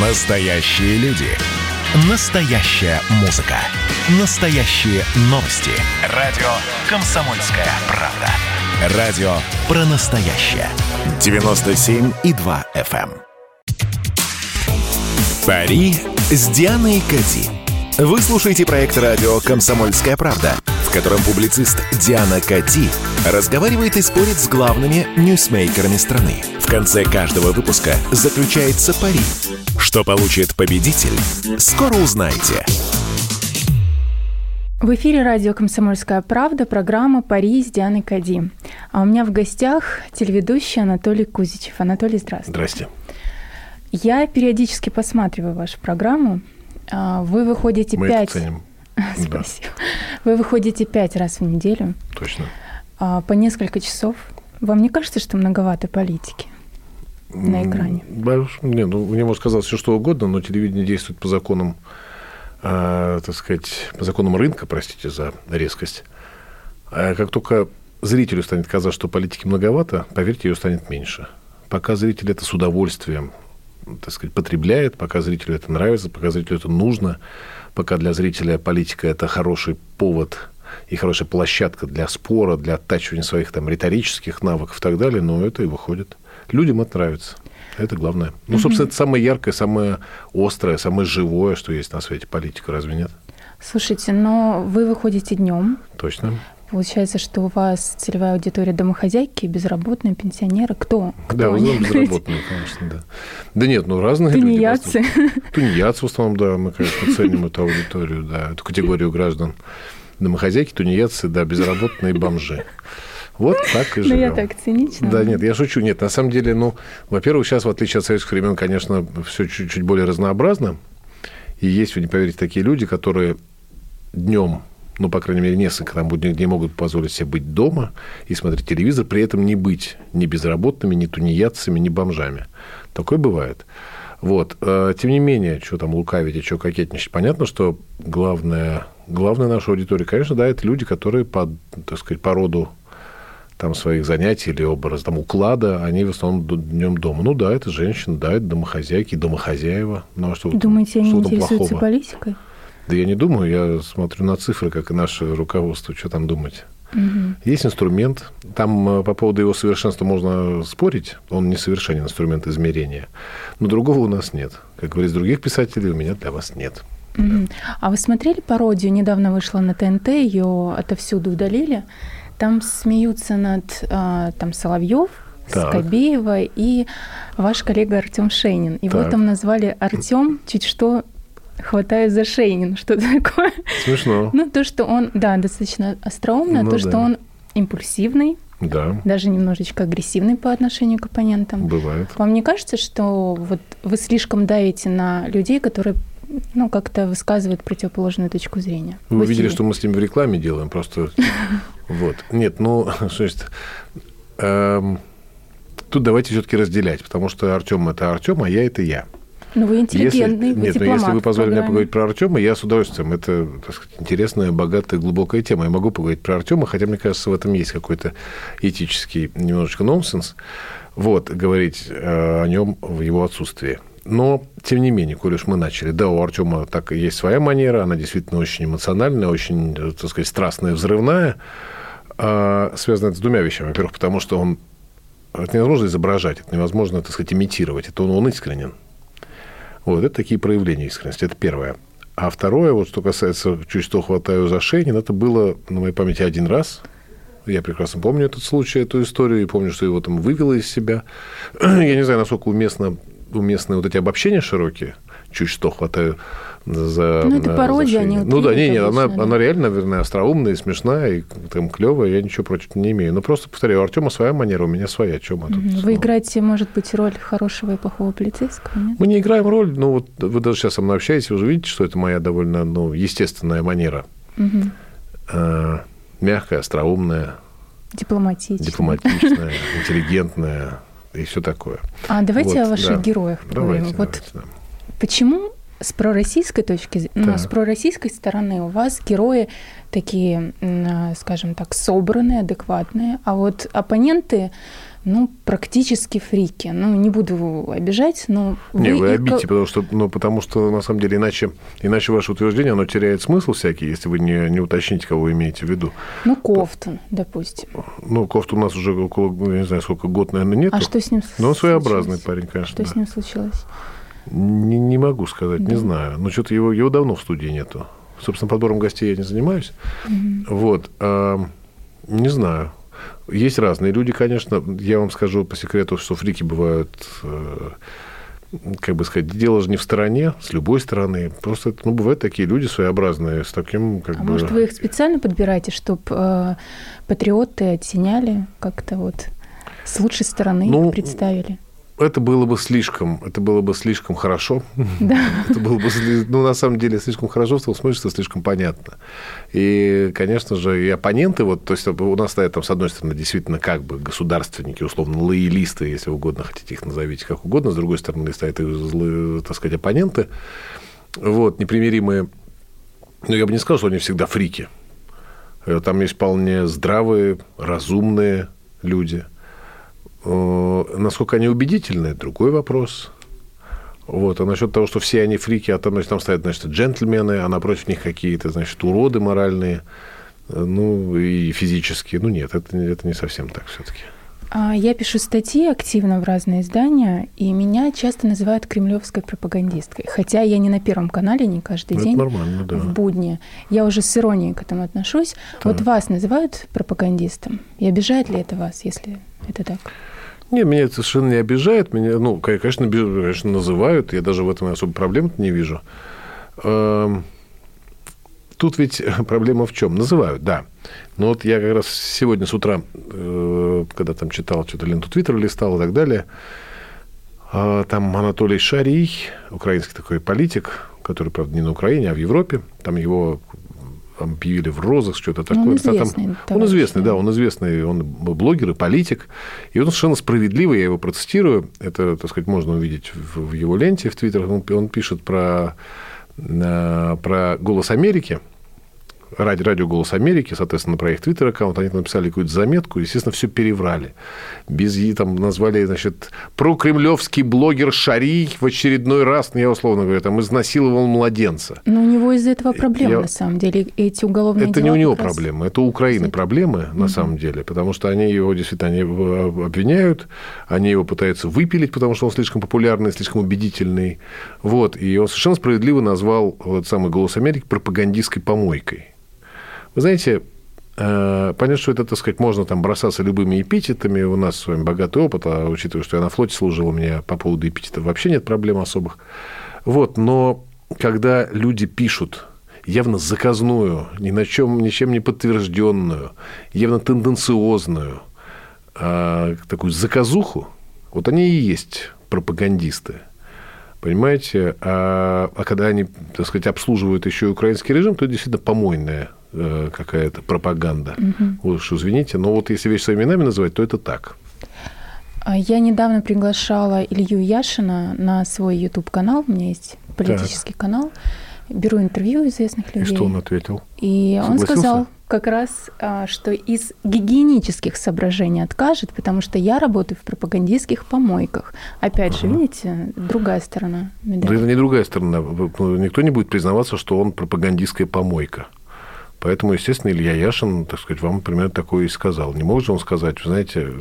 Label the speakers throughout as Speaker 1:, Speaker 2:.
Speaker 1: Настоящие люди. Настоящая музыка. Настоящие новости. Радио «Комсомольская правда». Радио про настоящее. 97,2 FM. Пари с Дианой Кати. Вы слушаете проект радио «Комсомольская правда», в котором публицист Диана Кати разговаривает и спорит с главными ньюсмейкерами страны. В конце каждого выпуска заключается пари. Что получит победитель, скоро узнаете.
Speaker 2: В эфире радио «Комсомольская правда» программа «Пари с Дианой Кади». А у меня в гостях телеведущий Анатолий Кузичев. Анатолий, здравствуйте.
Speaker 3: Здрасте.
Speaker 2: Я периодически посматриваю вашу программу. А, Вы выходите
Speaker 3: Мы
Speaker 2: пять...
Speaker 3: это ценим.
Speaker 2: Спасибо. Вы выходите пять раз в неделю
Speaker 3: точно.
Speaker 2: а, по несколько часов. Вам не кажется, что многовато политики на экране?
Speaker 3: Не, ну, мне может казаться все что угодно, но телевидение действует по законам, э, так сказать, по законам рынка, простите за резкость. А как только зрителю станет казаться, что политики многовато, поверьте, ее станет меньше. Пока зритель это с удовольствием, так сказать, потребляет, пока зрителю это нравится, пока зрителю это нужно, пока для зрителя политика это хороший повод и хорошая площадка для спора, для оттачивания своих там риторических навыков и так далее, но это и выходит. Людям это нравится. Это главное. Ну, собственно, это самое яркое, самое острое, самое живое, что есть на свете политика, разве нет?
Speaker 2: Слушайте, но вы выходите днем.
Speaker 3: Точно.
Speaker 2: Получается, что у вас целевая аудитория домохозяйки, безработные, пенсионеры. Кто? Кто
Speaker 3: Да, в основном безработные, конечно, да. Да нет, ну разные люди.
Speaker 2: Тунеядцы.
Speaker 3: просто. Тунеядцы в основном, да, мы, конечно, ценим эту аудиторию, да, эту категорию граждан. Домохозяйки, тунеядцы, да, безработные бомжи. Вот так и
Speaker 2: Ну,
Speaker 3: живем.
Speaker 2: я так цинично.
Speaker 3: Да, нет, я шучу. Нет, на самом деле, ну, во-первых, сейчас, в отличие от советских времен, конечно, все чуть-чуть более разнообразно. И есть, вы не поверите, такие люди, которые днем, ну, по крайней мере, несколько там будней дней могут позволить себе быть дома и смотреть телевизор, при этом не быть ни безработными, ни тунеядцами, ни бомжами. Такое бывает. Вот. Э, Тем не менее, что там лукавить и что кокетничать, понятно, что главная, главная наша аудитория, конечно, да, это люди, которые по, так сказать, по роду там своих занятий или образ там уклада, они в основном днем дома. Ну да, это женщины, да, это домохозяйки, домохозяева. Ну, а что,
Speaker 2: Думаете, они
Speaker 3: что
Speaker 2: интересуются политикой?
Speaker 3: Да я не думаю, я смотрю на цифры, как и наше руководство, что там думать.
Speaker 2: Мгм.
Speaker 3: Есть инструмент, там э, по поводу его совершенства можно спорить, он несовершенен, инструмент измерения, но другого у нас нет. Как говорит других писателей, у меня для вас нет.
Speaker 2: Мгм. А вы смотрели пародию? Недавно вышла на ТНТ, ее отовсюду удалили. Там смеются над а, там Соловьев,
Speaker 3: Так.
Speaker 2: Скобеева и ваш коллега Артем Шейнин. Его
Speaker 3: Так.
Speaker 2: там назвали Артем чуть что хватает за Шейнин. Что такое?
Speaker 3: Смешно.
Speaker 2: Ну, то, что он, да, достаточно остроумно,
Speaker 3: Ну
Speaker 2: то,
Speaker 3: да.
Speaker 2: что он импульсивный,
Speaker 3: Да,
Speaker 2: даже немножечко агрессивный по отношению к оппонентам.
Speaker 3: бывает.
Speaker 2: Вам не кажется, что вот вы слишком давите на людей, которые ну, как-то высказывают противоположную точку зрения?
Speaker 3: Вы
Speaker 2: в
Speaker 3: видели, что мы с ним в рекламе делаем, просто... Вот. Нет, ну, что значит... эм, Тут давайте все-таки разделять, потому что Артем это Артем, а я это я.
Speaker 2: Ну, вы
Speaker 3: Если,
Speaker 2: интеллигентный, вы
Speaker 3: нет, но
Speaker 2: дипломат
Speaker 3: если вы
Speaker 2: в
Speaker 3: позволите мне поговорить про Артема, я с удовольствием. Это, так сказать, интересная, богатая, глубокая тема. Я могу поговорить про Артема, хотя, мне кажется, в этом есть какой-то этический немножечко нонсенс. Вот, говорить э, о нем в его отсутствии. Но, тем не менее, коль уж мы начали, да, у Артема так и есть своя манера, она действительно очень эмоциональная, очень, так сказать, страстная, взрывная. А, связано это с двумя вещами. Во-первых, потому что он это невозможно изображать, это невозможно, так сказать, имитировать. Это он, он искренен. Вот, это такие проявления искренности. Это первое. А второе, вот что касается чуть что хватаю за Шейнин, это было на моей памяти один раз. Я прекрасно помню этот случай, эту историю, и помню, что его там вывело из себя. Я не знаю, насколько уместно, уместны вот эти обобщения широкие. Чуть что хватаю за
Speaker 2: Ну, это
Speaker 3: за
Speaker 2: пародия, они
Speaker 3: Ну да, не, не, она, она реально, наверное, остроумная, и смешная, и там клевая, я ничего против не имею. Но просто повторяю, у Артема своя манера, у меня своя. О чем мы тут?
Speaker 2: Вы
Speaker 3: снова?
Speaker 2: играете, может быть, роль хорошего и плохого полицейского, нет?
Speaker 3: Мы не играем роль, но вот вы даже сейчас со мной общаетесь, вы уже видите, что это моя довольно ну, естественная манера. Э, Мягкая, остроумная,
Speaker 2: Дипломатично.
Speaker 3: дипломатичная, интеллигентная и все такое.
Speaker 2: А давайте
Speaker 3: Вот,
Speaker 2: о ваших
Speaker 3: да.
Speaker 2: героях поговорим.
Speaker 3: Давайте,
Speaker 2: вот
Speaker 3: давайте, да.
Speaker 2: Почему с пророссийской точки, з- ну,
Speaker 3: Так.
Speaker 2: с пророссийской стороны у вас герои такие, а, скажем так, собранные, адекватные, а вот оппоненты, ну, практически фрики. Ну, не буду обижать, но...
Speaker 3: Не, вы, вы обидите, потому что, ну, потому что, на самом деле, иначе, иначе ваше утверждение, оно теряет смысл всякий, если вы не, не уточните, кого вы имеете в виду.
Speaker 2: Ну, Кофтун, допустим.
Speaker 3: Ну, Кофту у нас уже около, не знаю, сколько, год, наверное, нет.
Speaker 2: А что с ним случилось?
Speaker 3: Но он своеобразный парень, конечно.
Speaker 2: Что да. с ним случилось?
Speaker 3: Не, не могу сказать, да. не знаю. Ну, что-то его, его давно в студии нету. Собственно, подбором гостей я не занимаюсь. Угу. Вот. А, не знаю. Есть разные люди, конечно. Я вам скажу по секрету, что фрики бывают э, как бы сказать, дело же не в стороне, с любой стороны. Просто, ну, бывают такие люди своеобразные, с таким, как
Speaker 2: а
Speaker 3: бы...
Speaker 2: может, вы их специально подбираете, чтобы э, патриоты оттеняли как-то вот с лучшей стороны ну, представили?
Speaker 3: Это было бы слишком, это было бы слишком хорошо. Да. Это было бы, ну, на самом деле, слишком хорошо, в том смысле, что слишком понятно. И, конечно же, и оппоненты, вот, то есть у нас стоят там, с одной стороны, действительно, как бы государственники, условно, лоялисты, если угодно, хотите их назовите как угодно, с другой стороны, стоят и, так сказать, оппоненты, вот, непримиримые. Но я бы не сказал, что они всегда фрики. Э, там есть вполне здравые, разумные люди – Э, насколько они убедительны, другой вопрос. Вот. А насчет того, что все они фрики, а там, значит, там стоят, значит, джентльмены, а напротив них какие-то, значит, уроды моральные, э, ну, и физические. Ну, нет, это, это не совсем так все-таки.
Speaker 2: А, я пишу статьи активно в разные издания, и меня часто называют кремлевской пропагандисткой. Хотя я не на Первом канале, не каждый
Speaker 3: ну,
Speaker 2: день
Speaker 3: да.
Speaker 2: в будни. Я уже с иронией к этому отношусь. Да. Вот вас называют пропагандистом. И обижает ли это вас, если это так?
Speaker 3: Нет, меня это совершенно не обижает. Меня, ну, конечно, конечно, называют. Я даже в этом особо проблем не вижу. Эм, тут ведь проблема в чем? Называют, да. Но вот я как раз сегодня с утра, э, когда там читал что-то ленту Твиттера, листал и так далее, а, там Анатолий Шарий, украинский такой политик, который, правда, не на Украине, а в Европе. Там его объявили в розыск, что-то такое.
Speaker 2: Он известный.
Speaker 3: Там, он известный, да, он известный, он блогер и политик. И он совершенно справедливо, я его процитирую, это, так сказать, можно увидеть в, в его ленте в Твиттере, он, он пишет про, э, про «Голос Америки», ради радио «Голос Америки», соответственно, про их твиттер-аккаунт, они написали какую-то заметку, естественно, все переврали. Без и там назвали, значит, прокремлевский блогер Шарий в очередной раз, ну, я условно говорю, там изнасиловал младенца.
Speaker 2: Но у него из-за этого проблемы, я... на самом деле, эти уголовные
Speaker 3: Это не у него раз... проблемы, это у Украины проблемы, на угу. самом деле, потому что они его действительно они его обвиняют, они его пытаются выпилить, потому что он слишком популярный, слишком убедительный. Вот, и он совершенно справедливо назвал вот самый «Голос Америки» пропагандистской помойкой. Вы знаете, э, Понятно, что это, так сказать, можно там бросаться любыми эпитетами. У нас с вами богатый опыт, а учитывая, что я на флоте служил, у меня по поводу эпитетов вообще нет проблем особых. Вот, но когда люди пишут явно заказную, ни на чем, ничем не подтвержденную, явно тенденциозную, а, такую заказуху, вот они и есть пропагандисты. Понимаете? А, а когда они, так сказать, обслуживают еще и украинский режим, то это действительно помойная Э, какая-то пропаганда. Угу. Уж извините, но вот если вещи своими именами называть, то это так.
Speaker 2: А я недавно приглашала Илью Яшина на свой YouTube-канал. У меня есть политический так. канал. Беру интервью известных людей.
Speaker 3: И что он ответил?
Speaker 2: И он сказал как раз, а, что из гигиенических соображений откажет, потому что я работаю в пропагандистских помойках. Опять ага. же, видите, другая сторона
Speaker 3: медали. Да это не другая сторона. Никто не будет признаваться, что он пропагандистская помойка. Поэтому, естественно, Илья Яшин, так сказать, вам примерно такое и сказал. Не мог же он сказать, вы знаете,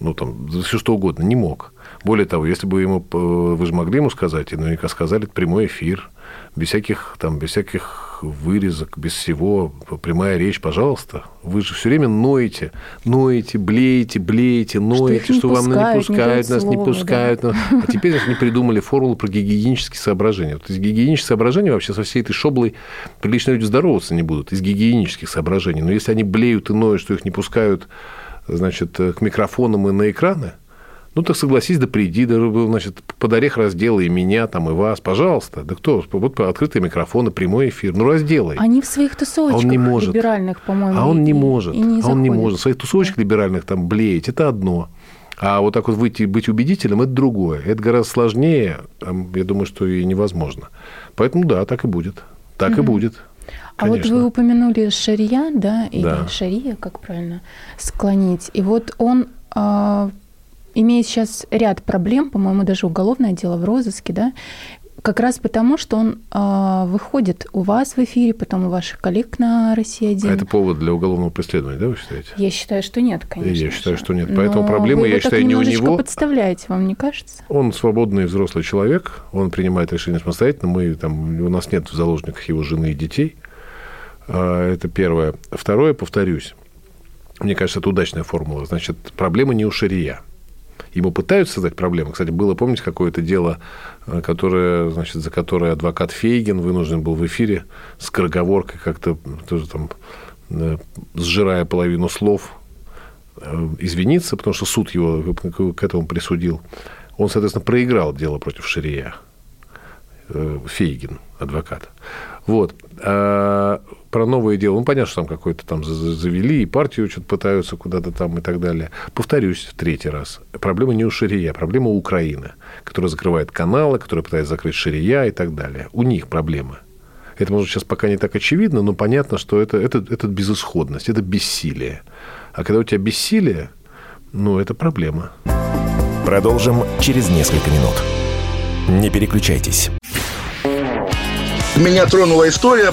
Speaker 3: ну, там, все что угодно, не мог. Более того, если бы ему, вы же могли ему сказать, и наверняка сказали, прямой эфир, без всяких, там, без всяких вырезок, без всего, прямая речь, пожалуйста. Вы же все время ноете, ноете, блеете, блеете, ноете, что, что вам пускают, не пускают, не нас слова, не пускают. Да. А теперь значит, не придумали формулу про гигиенические соображения. Вот из гигиенических соображений вообще со всей этой шоблой прилично люди здороваться не будут, из гигиенических соображений. Но если они блеют и ноют, что их не пускают значит, к микрофонам и на экраны, ну, так согласись, да приди, да, значит, под орех разделай и меня, там, и вас, пожалуйста. Да кто? Вот открытые микрофоны, прямой эфир. Ну, разделай.
Speaker 2: Они в своих тусовочках а он не может. либеральных, по-моему.
Speaker 3: А он не может. И не а он не может. В своих тусовочках да. либеральных там блеять, это одно. А вот так вот выйти, быть убедителем, это другое. Это гораздо сложнее, я думаю, что и невозможно. Поэтому да, так и будет. Так угу. и будет.
Speaker 2: А вот вы упомянули шария, да, или да. шария, как правильно склонить. И вот он э, имеет сейчас ряд проблем, по-моему, даже уголовное дело в розыске, да, как раз потому, что он э, выходит у вас в эфире, потом у ваших коллег на России 1.
Speaker 3: А это повод для уголовного преследования, да, вы считаете?
Speaker 2: Я считаю, что нет, конечно.
Speaker 3: Я считаю, что нет. Поэтому Но проблема,
Speaker 2: вы
Speaker 3: я считаю, не у него.
Speaker 2: подставляете, вам не кажется?
Speaker 3: Он свободный взрослый человек, он принимает решения самостоятельно. Мы там, у нас нет в заложниках его жены и детей. А, это первое. Второе, повторюсь, мне кажется, это удачная формула. Значит, проблема не у Шария. Ему пытаются создать проблемы. Кстати, было, помните, какое-то дело, э, которое, значит, за которое адвокат Фейгин вынужден был в эфире с скороговоркой как-то тоже там э, сжирая половину слов, э, извиниться, потому что суд его к этому присудил. Он, соответственно, проиграл дело против Ширия. Фейгин, адвокат. Вот. Про новое дело, ну, понятно, что там какой-то там завели, и партию что-то пытаются куда-то там и так далее. Повторюсь в третий раз. Проблема не у Ширия, проблема у Украины, которая закрывает каналы, которая пытается закрыть Ширия и так далее. У них проблемы. Это, может, сейчас пока не так очевидно, но понятно, что это, это, это безысходность, это бессилие. А когда у тебя бессилие, ну, это проблема.
Speaker 1: Продолжим через несколько минут. Не переключайтесь.
Speaker 4: Меня тронула история.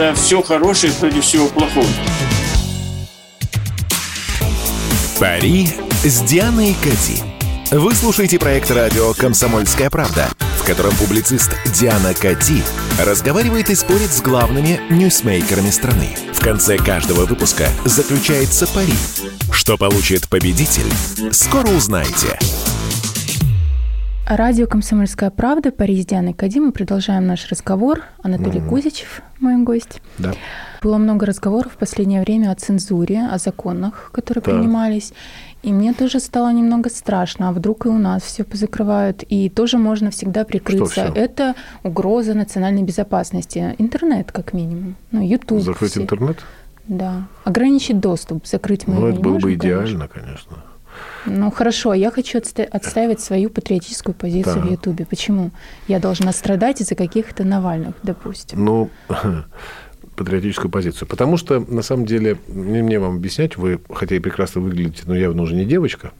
Speaker 5: За все хорошее против всего плохого.
Speaker 1: Пари с Дианой Кати. Вы слушаете проект радио «Комсомольская правда», в котором публицист Диана Кати разговаривает и спорит с главными ньюсмейкерами страны. В конце каждого выпуска заключается пари. Что получит победитель, скоро узнаете.
Speaker 2: Радио «Комсомольская правда», Париж, Диана Кади. Мы продолжаем наш разговор. Анатолий mm-hmm. Кузичев, мой гость.
Speaker 3: Да.
Speaker 2: Было много разговоров в последнее время о цензуре, о законах, которые да. принимались. И мне тоже стало немного страшно, а вдруг и у нас все позакрывают, и тоже можно всегда прикрыться. Это угроза национальной безопасности. Интернет, как минимум. Ну, YouTube.
Speaker 3: Закрыть
Speaker 2: все.
Speaker 3: интернет?
Speaker 2: Да. Ограничить доступ, закрыть мы
Speaker 3: Ну, это было бы идеально,
Speaker 2: конечно.
Speaker 3: конечно.
Speaker 2: Ну хорошо, я хочу отстаивать свою патриотическую позицию да. в Ютубе. Почему? Я должна страдать из-за каких-то Навальных, допустим.
Speaker 3: Ну, патриотическую позицию. Потому что, на самом деле, не мне вам объяснять, вы, хотя и прекрасно выглядите, но явно уже не девочка.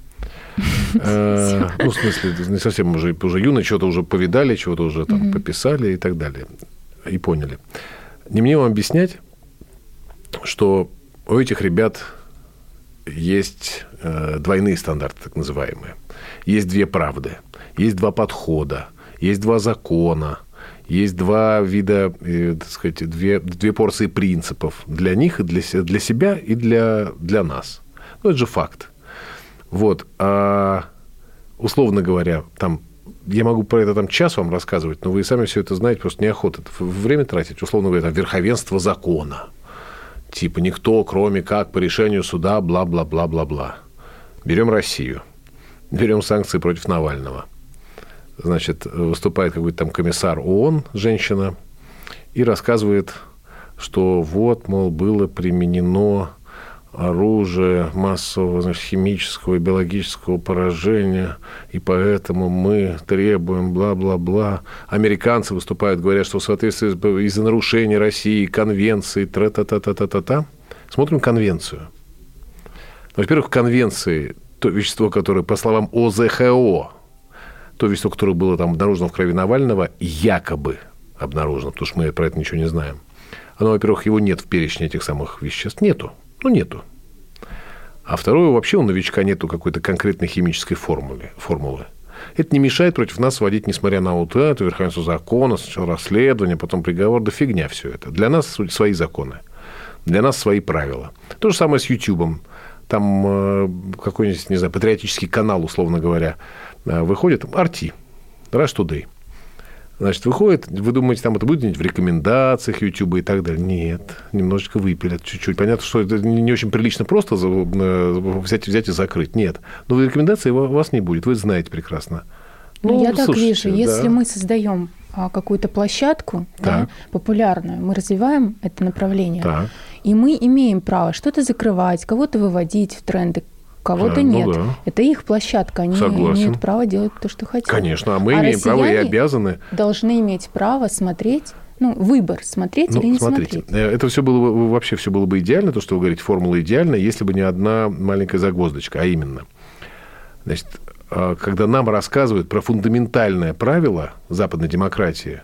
Speaker 3: Э, ну, в смысле, не совсем уже, уже юные, чего-то уже повидали, чего-то уже там пописали и так далее. И поняли. Не мне вам объяснять, что у этих ребят есть э, двойные стандарты, так называемые. Есть две правды, есть два подхода, есть два закона, есть два вида, э, так сказать, две, две порции принципов для них и для, для себя и для, для нас. Ну, это же факт. Вот. А, условно говоря, там я могу про это там час вам рассказывать, но вы сами все это знаете, просто неохота время тратить. Условно говоря, там, верховенство закона – Типа никто, кроме как по решению суда, бла-бла-бла-бла-бла. Берем Россию. Берем санкции против Навального. Значит, выступает какой-то там комиссар ООН, женщина, и рассказывает, что вот, мол, было применено оружие массового значит, химического и биологического поражения, и поэтому мы требуем бла-бла-бла. Американцы выступают, говорят, что в соответствии из-за нарушения России конвенции, тра-та-та-та-та-та. Смотрим конвенцию. Во-первых, в конвенции то вещество, которое, по словам ОЗХО, то вещество, которое было там обнаружено в крови Навального, якобы обнаружено, потому что мы про это ничего не знаем. Оно, во-первых, его нет в перечне этих самых веществ. Нету. Ну, нету. А второе, вообще у новичка нету какой-то конкретной химической формулы. формулы. Это не мешает против нас вводить, несмотря на это, верховенство закона, сначала расследование, потом приговор, да фигня все это. Для нас свои законы, для нас свои правила. То же самое с Ютубом. Там э, какой-нибудь, не знаю, патриотический канал, условно говоря, э, выходит, Арти, Rush Today. Значит, выходит, вы думаете, там это будет в рекомендациях YouTube и так далее. Нет, немножечко выпилят чуть-чуть. Понятно, что это не очень прилично просто э, взять, взять и закрыть. Нет. Но в рекомендации у вас не будет, вы знаете прекрасно.
Speaker 2: Ну, ну я так вижу, да. если мы создаем а, какую-то площадку да, популярную, мы развиваем это направление, так. и мы имеем право что-то закрывать, кого-то выводить в тренды, кого-то да, ну нет. Да. Это их площадка, они Согласен. имеют право делать то, что хотят.
Speaker 3: Конечно, а мы а имеем право и обязаны.
Speaker 2: Должны иметь право смотреть ну, выбор, смотреть ну, или не смотрите, смотреть. Э,
Speaker 3: это все было бы, вообще все было бы идеально, то, что вы говорите, формула идеальна, если бы не одна маленькая загвоздочка, а именно, значит, а, когда нам рассказывают про фундаментальное правило западной демократии,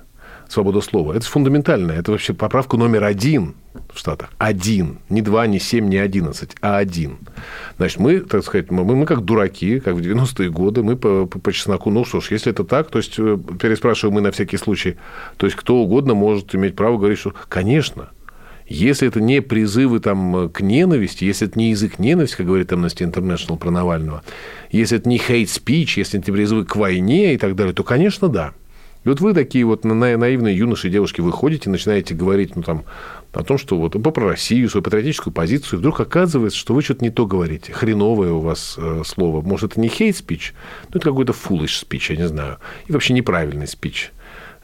Speaker 3: свобода слова. Это фундаментальное. Это вообще поправка номер один в Штатах. Один. Не два, не семь, не одиннадцать, а один. Значит, мы, так сказать, мы, мы как дураки, как в 90-е годы, мы по, по, по чесноку, ну что ж, если это так, то есть, э, переспрашиваем мы на всякий случай, то есть, кто угодно может иметь право говорить, что, конечно, если это не призывы там, к ненависти, если это не язык ненависти, как говорит Amnesty International про Навального, если это не hate speech, если это не призывы к войне и так далее, то, конечно, да. Вот вы такие вот наивные юноши и девушки выходите, начинаете говорить ну, там, о том, что вот про Россию, свою патриотическую позицию, и вдруг оказывается, что вы что-то не то говорите. Хреновое у вас э, слово. Может, это не speech, но это какой-то speech, я не знаю. И вообще неправильный speech.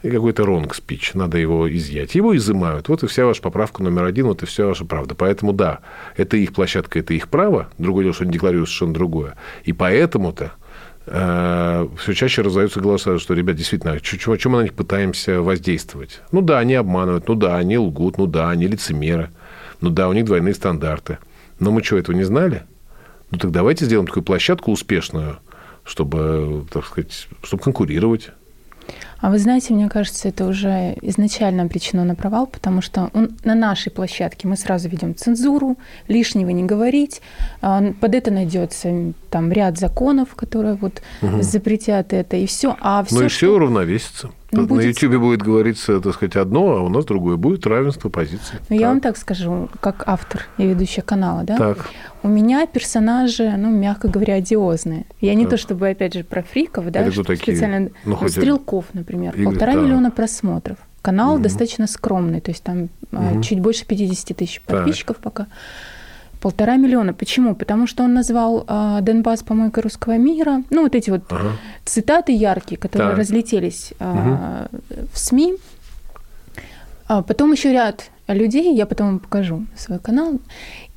Speaker 3: И какой-то wrong speech. Надо его изъять. Его изымают. Вот и вся ваша поправка номер один, вот и вся ваша правда. Поэтому да, это их площадка, это их право. Другое дело, что они декларируют совершенно другое. И поэтому-то все чаще раздаются голоса, что, ребят, действительно, чем, чем мы на них пытаемся воздействовать? Ну да, они обманывают, ну да, они лгут, ну да, они лицемеры, ну да, у них двойные стандарты. Но мы что, этого не знали? Ну так давайте сделаем такую площадку успешную, чтобы, так сказать, чтобы конкурировать.
Speaker 2: А вы знаете, мне кажется, это уже изначально обречено на провал, потому что он, на нашей площадке мы сразу ведем цензуру, лишнего не говорить. А, под это найдется там ряд законов, которые вот угу. запретят это, и все. А
Speaker 3: все, ну и что... все уравновесится. Ну, будет... На YouTube будет говориться, так сказать, одно, а у нас другое. Будет равенство позиций.
Speaker 2: Ну, я вам так скажу, как автор и ведущая канала, да?
Speaker 3: Так.
Speaker 2: У меня персонажи, ну, мягко говоря, одиозные. Я не так. то чтобы, опять же, про фриков, да,
Speaker 3: что такие? специально...
Speaker 2: Ну, хоть... Стрелков, например, Игорь, полтора да. миллиона просмотров. Канал угу. достаточно скромный, то есть там угу. чуть больше 50 тысяч подписчиков так. пока. Полтора миллиона. Почему? Потому что он назвал э, Донбасс помойкой русского мира. Ну, вот эти вот ага. цитаты яркие, которые так. разлетелись э, угу. в СМИ. А потом еще ряд людей, я потом вам покажу свой канал.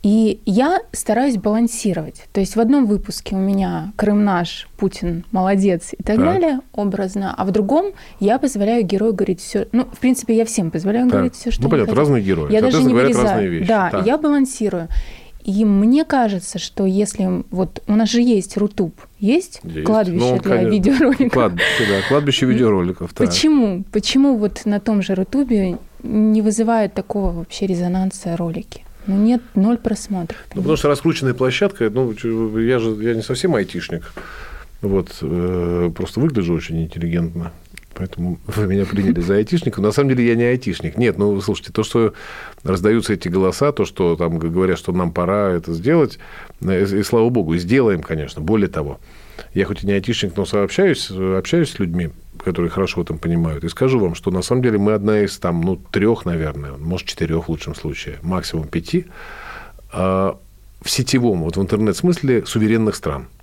Speaker 2: И я стараюсь балансировать. То есть в одном выпуске у меня Крым наш, Путин молодец и так, так. далее, образно, а в другом я позволяю герою говорить все. Ну, в принципе, я всем позволяю так. говорить все, что
Speaker 3: Ну, понятно, разные герои.
Speaker 2: Я даже не вырезаю. Разные вещи. Да, так. я балансирую. И мне кажется, что если вот у нас же есть Рутуб, есть, есть. кладбище ну, для конечно. видеороликов.
Speaker 3: Кладбище, да, кладбище видеороликов.
Speaker 2: Так. Почему? Почему вот на том же Рутубе не вызывают такого вообще резонанса ролики? Ну нет, ноль просмотров.
Speaker 3: Ну, потому что раскрученная площадка, ну, я же я не совсем айтишник. Вот, э, просто выгляжу очень интеллигентно. Поэтому вы меня приняли за айтишника. На самом деле я не айтишник. Нет, ну, слушайте, то, что раздаются эти голоса, то, что там говорят, что нам пора это сделать, э, и, и слава богу, сделаем, конечно. Более того, я хоть и не айтишник, но сообщаюсь, общаюсь с людьми, которые хорошо в этом понимают, и скажу вам, что на самом деле мы одна из там, ну, трех, наверное, может, четырех в лучшем случае, максимум пяти, а, в сетевом, вот в интернет-смысле суверенных стран –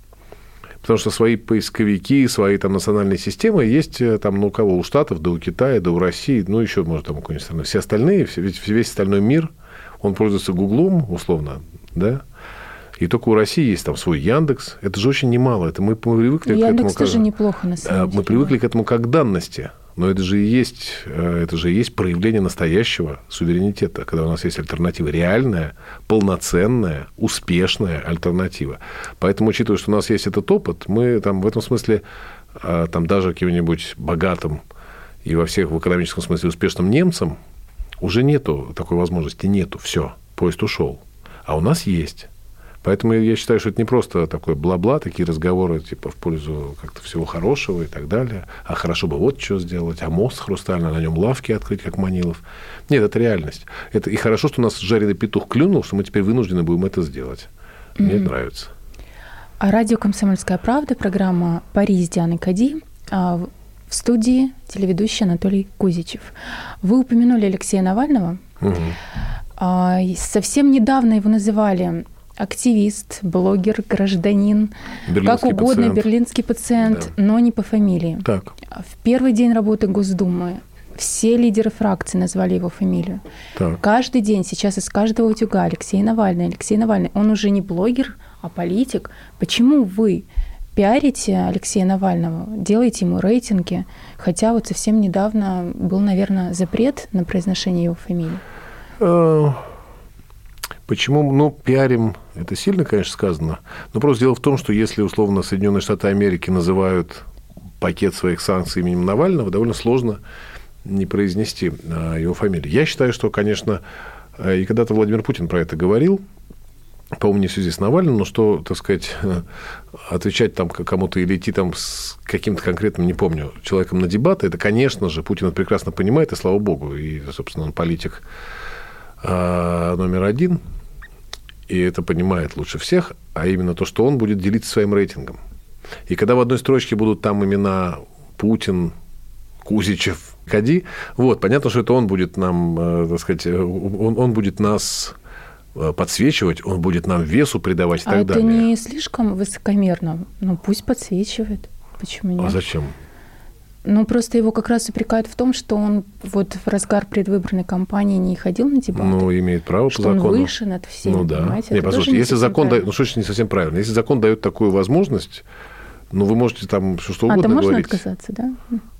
Speaker 3: Потому что свои поисковики, свои там национальные системы есть э, там, ну, у кого? У Штатов, да у Китая, да у России, ну, еще, может, там у какой-нибудь страны. Все остальные, весь остальной мир, он пользуется Гуглом, условно, да, и только у России есть там свой Яндекс. Это же очень немало. Это мы привыкли
Speaker 2: Яндекс к этому. Яндекс тоже как... неплохо, на самом
Speaker 3: деле. Мы привыкли к этому как данности. Но это же и есть, э, это же и есть проявление настоящего суверенитета, когда у нас есть альтернатива реальная, полноценная, успешная альтернатива. Поэтому, учитывая, что у нас есть этот опыт, мы там в этом смысле э, там даже каким-нибудь богатым и во всех в экономическом смысле успешным немцам уже нету такой возможности, нету, все, поезд ушел. А у нас есть. Поэтому я считаю, что это не просто такой бла-бла, такие разговоры типа в пользу как-то всего хорошего и так далее. А хорошо бы вот что сделать, а мост хрустальный, на нем лавки открыть, как Манилов. Нет, это реальность. Это, и хорошо, что у нас жареный петух клюнул, что мы теперь вынуждены будем это сделать. Мне mm-hmm. нравится.
Speaker 2: А радио «Комсомольская правда», программа «Пари с Дианой Кади» а, в студии телеведущий Анатолий Кузичев. Вы упомянули Алексея Навального. Угу. Совсем недавно его называли активист, блогер, гражданин, берлинский как угодно, пациент. берлинский пациент, да. но не по фамилии.
Speaker 3: Так.
Speaker 2: В первый день работы Госдумы все лидеры фракции назвали его фамилию. Так. Каждый день сейчас из каждого утюга Алексей Навальный, Алексей Навальный. Он уже не блогер, а политик. Почему вы пиарите Алексея Навального, делаете ему рейтинги, хотя вот совсем недавно был, наверное, запрет на произношение его фамилии?
Speaker 3: Почему? Ну, пиарим, это сильно, конечно, сказано. Но просто дело в том, что если, условно, Соединенные Штаты Америки называют пакет своих санкций именем Навального, довольно сложно не произнести э, его фамилию. Я считаю, что, конечно, э, и когда-то Владимир Путин про это говорил, по-моему, не в связи с Навальным, но что, так сказать, отвечать там кому-то или идти там с каким-то конкретным, не помню, человеком на дебаты, это, конечно же, Путин прекрасно понимает, и слава богу, и, собственно, он политик а, номер один, и это понимает лучше всех, а именно то, что он будет делиться своим рейтингом. И когда в одной строчке будут там имена Путин, Кузичев, Кади, вот, понятно, что это он будет нам, э, так сказать, э, он, он будет нас Э, подсвечивать, он будет нам весу придавать и а так
Speaker 2: это
Speaker 3: далее.
Speaker 2: это не слишком высокомерно? Ну, пусть подсвечивает. Почему нет?
Speaker 3: А зачем?
Speaker 2: Ну, просто его как раз упрекают в том, что он вот в разгар предвыборной кампании не ходил на дебаты.
Speaker 3: Ну, имеет право
Speaker 2: что
Speaker 3: по закону.
Speaker 2: он выше над всеми,
Speaker 3: ну, да. понимаете? Нет, послушайте, если закон дает... Ну, что не совсем правильно? Если закон дает такую возможность, ну, вы можете там что, что а, угодно
Speaker 2: а,
Speaker 3: можно
Speaker 2: говорить. отказаться, да?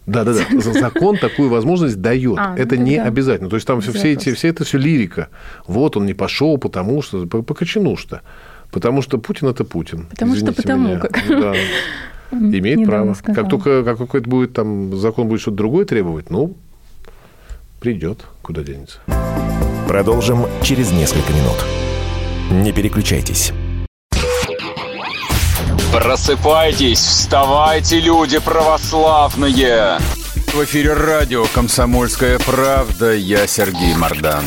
Speaker 3: Да, да, да. Закон такую возможность дает. А, это ну, не да. обязательно. То есть там все, эти, все это все лирика. Вот он не пошел, потому что по, по что. Потому что Путин это Путин.
Speaker 2: Потому что потому
Speaker 3: меня.
Speaker 2: как.
Speaker 3: Да. Имеет право. Сказала. Как только как какой-то будет там закон будет что-то другое требовать, ну придет, куда денется.
Speaker 1: Продолжим через несколько минут. Не переключайтесь.
Speaker 6: Просыпайтесь, вставайте, люди православные! В эфире радио «Комсомольская правда». Я Сергей Мордан.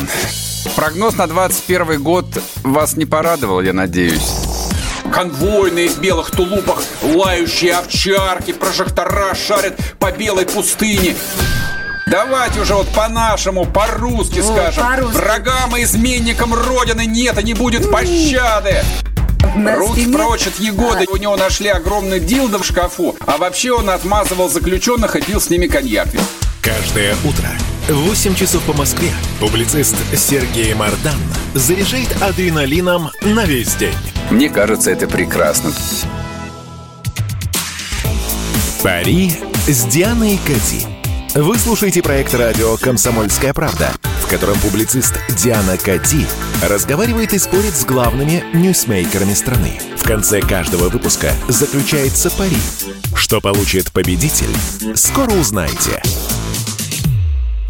Speaker 6: Прогноз на 21 год вас не порадовал, я надеюсь. Конвойные в белых тулупах, лающие овчарки, прожектора шарят по белой пустыне. Давайте уже вот по-нашему, по-русски скажем. По Врагам и изменникам Родины нет и не будет пощады. Руки стене... прочь от Егоды. А. У него нашли огромный дилдо в шкафу. А вообще он отмазывал заключенных и пил с ними коньяк.
Speaker 1: Каждое утро в 8 часов по Москве публицист Сергей Мардан заряжает адреналином на весь день.
Speaker 6: Мне кажется, это прекрасно.
Speaker 1: Пари с Дианой Кати. Вы слушаете проект радио «Комсомольская правда», в котором публицист Диана Кати разговаривает и спорит с главными ньюсмейкерами страны. В конце каждого выпуска заключается пари. Что получит победитель, скоро узнаете.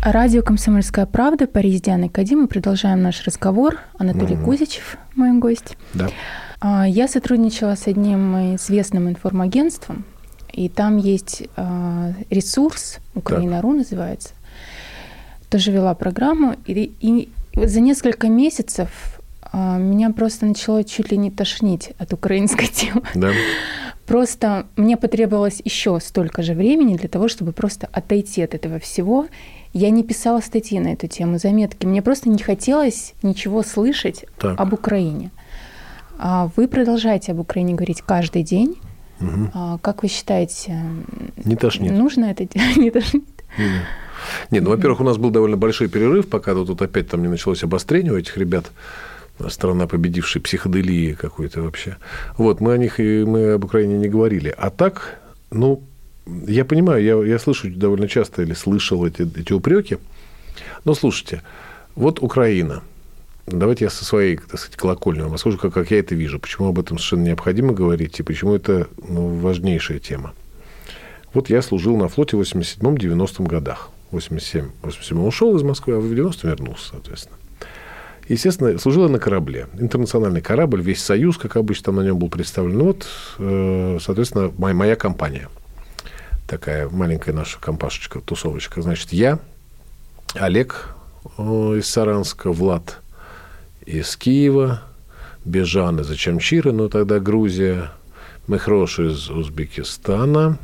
Speaker 2: Радио «Комсомольская правда», Пари с Дианой Кади. Мы продолжаем наш разговор. Анатолий mm-hmm. Кузичев, мой гость.
Speaker 3: Да.
Speaker 2: А, я сотрудничала с одним известным информагентством, и там есть а, ресурс, Украина.ру называется, тоже вела программу, и, и за несколько месяцев а, меня просто начало чуть ли не тошнить от украинской темы.
Speaker 3: Да.
Speaker 2: Просто мне потребовалось еще столько же времени для того, чтобы просто отойти от этого всего. Я не писала статьи на эту тему, заметки. Мне просто не хотелось ничего слышать так. об Украине. А вы продолжаете об Украине говорить каждый день. Угу. Как вы считаете,
Speaker 3: не тошнит.
Speaker 2: нужно это делать? Не тошнит?
Speaker 3: Нет. Нет, ну, во-первых, у нас был довольно большой перерыв, пока тут опять там не началось обострение у этих ребят страна победившей психоделии какой-то вообще. Вот, мы о них и мы об Украине не говорили. А так, ну, я понимаю, я, я слышу довольно часто или слышал эти, эти упреки. Но слушайте, вот Украина. Давайте я со своей, так сказать, колокольни вам расскажу, как, как я это вижу, почему об этом совершенно необходимо говорить и почему это ну, важнейшая тема. Вот я служил на флоте в 87-90 годах. 87, 87 ушел из Москвы, а в 90 вернулся, соответственно. Естественно, служил на корабле. Интернациональный корабль, весь Союз, как обычно, там на нем был представлен. Ну, вот, э, соответственно, моя, моя компания. Такая маленькая наша компашечка, тусовочка. Значит, я, Олег из Саранска, Влад из Киева, Бежан из Ачамчира, ну, тогда Грузия, Мехрош из Узбекистана,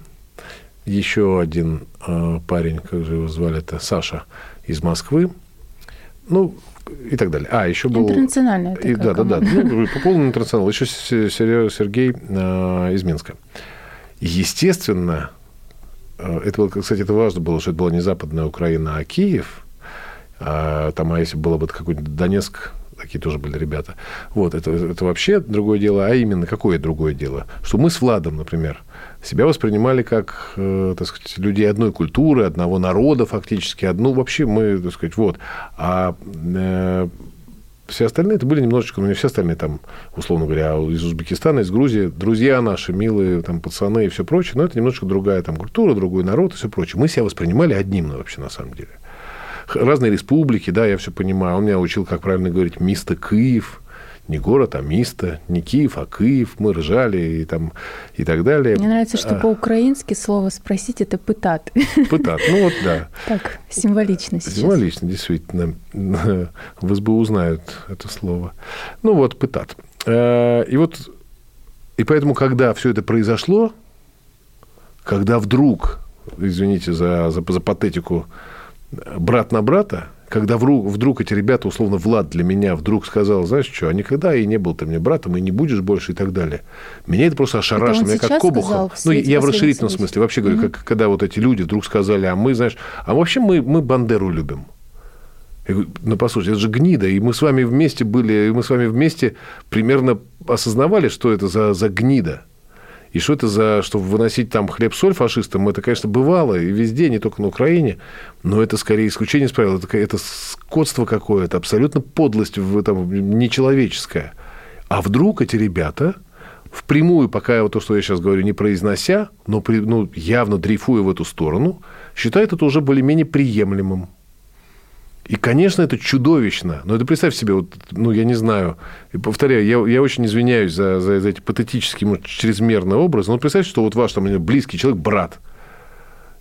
Speaker 3: еще один э, парень, как же его звали это, Саша из Москвы. Ну, и так далее. А, еще был...
Speaker 2: Интернациональная
Speaker 3: и, Да, да, да. Ну, по полному интернационалу. Еще Сергей э, из Минска. Естественно, э, это было, кстати, это важно было, что это была не западная Украина, а Киев. А, там, а если было бы какой-нибудь Донецк, такие тоже были ребята. Вот, это, это вообще другое дело. А именно, какое другое дело? Что мы с Владом, например, себя воспринимали как, э, так сказать, людей одной культуры, одного народа фактически, одну вообще мы, так сказать, вот. А э, все остальные это были немножечко, ну не все остальные там, условно говоря, из Узбекистана, из Грузии, друзья наши, милые там пацаны и все прочее, но это немножко другая там культура, другой народ и все прочее. Мы себя воспринимали одним ну, вообще на самом деле. Разные республики, да, я все понимаю. Он меня учил, как правильно говорить, мисто Киев, не город, а место, не Киев, а Киев, мы ржали и, там, и так далее.
Speaker 2: Мне нравится, что а... по-украински слово «спросить» – это «пытат».
Speaker 3: Пытат, ну вот, да.
Speaker 2: Так, символично сейчас.
Speaker 3: Символично, действительно. В СБУ узнают это слово. Ну вот, пытат. Э, и вот, и поэтому, когда все это произошло, когда вдруг, извините за, за, за патетику, брат на брата, когда вдруг, вдруг эти ребята, условно, Влад для меня вдруг сказал, знаешь что, а никогда и не был ты мне братом, и не будешь больше, и так далее. Меня это просто ошарашило, меня как обухом. Ну, я в расширительном события. смысле. Вообще говорю, mm-hmm. как, когда вот эти люди вдруг сказали, а мы, знаешь, а вообще мы, мы Бандеру любим. Я говорю, ну, послушайте, это же гнида, и мы с вами вместе были, и мы с вами вместе примерно осознавали, что это за, за гнида. И что это за, чтобы выносить там хлеб-соль фашистам, это, конечно, бывало и везде, не только на Украине, но это скорее исключение из правил, это, это скотство какое-то, абсолютно подлость в этом, нечеловеческая. А вдруг эти ребята впрямую, пока вот то, что я сейчас говорю, не произнося, но при, ну, явно дрейфуя в эту сторону, считают это уже более-менее приемлемым. И, конечно, это чудовищно. Но это представь себе, вот, ну, я не знаю, и повторяю, я, я очень извиняюсь за, за, за эти патетические, может, чрезмерные образы, но представь, что вот ваш там близкий человек, брат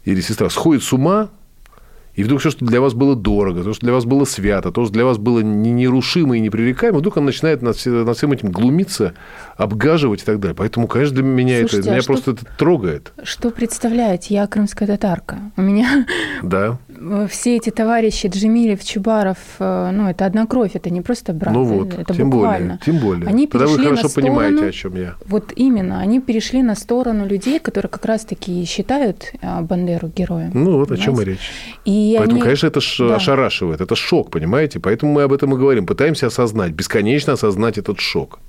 Speaker 3: или сестра, сходит с ума, и вдруг все, что для вас было дорого, то, что для вас было свято, то, что для вас было нерушимо и непререкаемо, вдруг он начинает над, над всем этим глумиться, обгаживать и так далее. Поэтому, конечно, для меня Слушайте, это, меня а просто это трогает.
Speaker 2: Что представляете? Я крымская татарка. У меня
Speaker 3: да.
Speaker 2: Все эти товарищи Джемилев, Чубаров, э, ну, это одна кровь, это не просто брат.
Speaker 3: Ну вот, это тем буквально. более. Тем более.
Speaker 2: Они Тогда
Speaker 3: вы хорошо
Speaker 2: сторону,
Speaker 3: понимаете, о чем я.
Speaker 2: Вот именно. Они перешли на сторону людей, которые как раз-таки считают э, Бандеру героем.
Speaker 3: Ну, вот понимаете? о чем и речь. И Поэтому, они... конечно, это ш... да. ошарашивает, это шок, понимаете? Поэтому мы об этом и говорим. Пытаемся осознать, бесконечно осознать этот шок.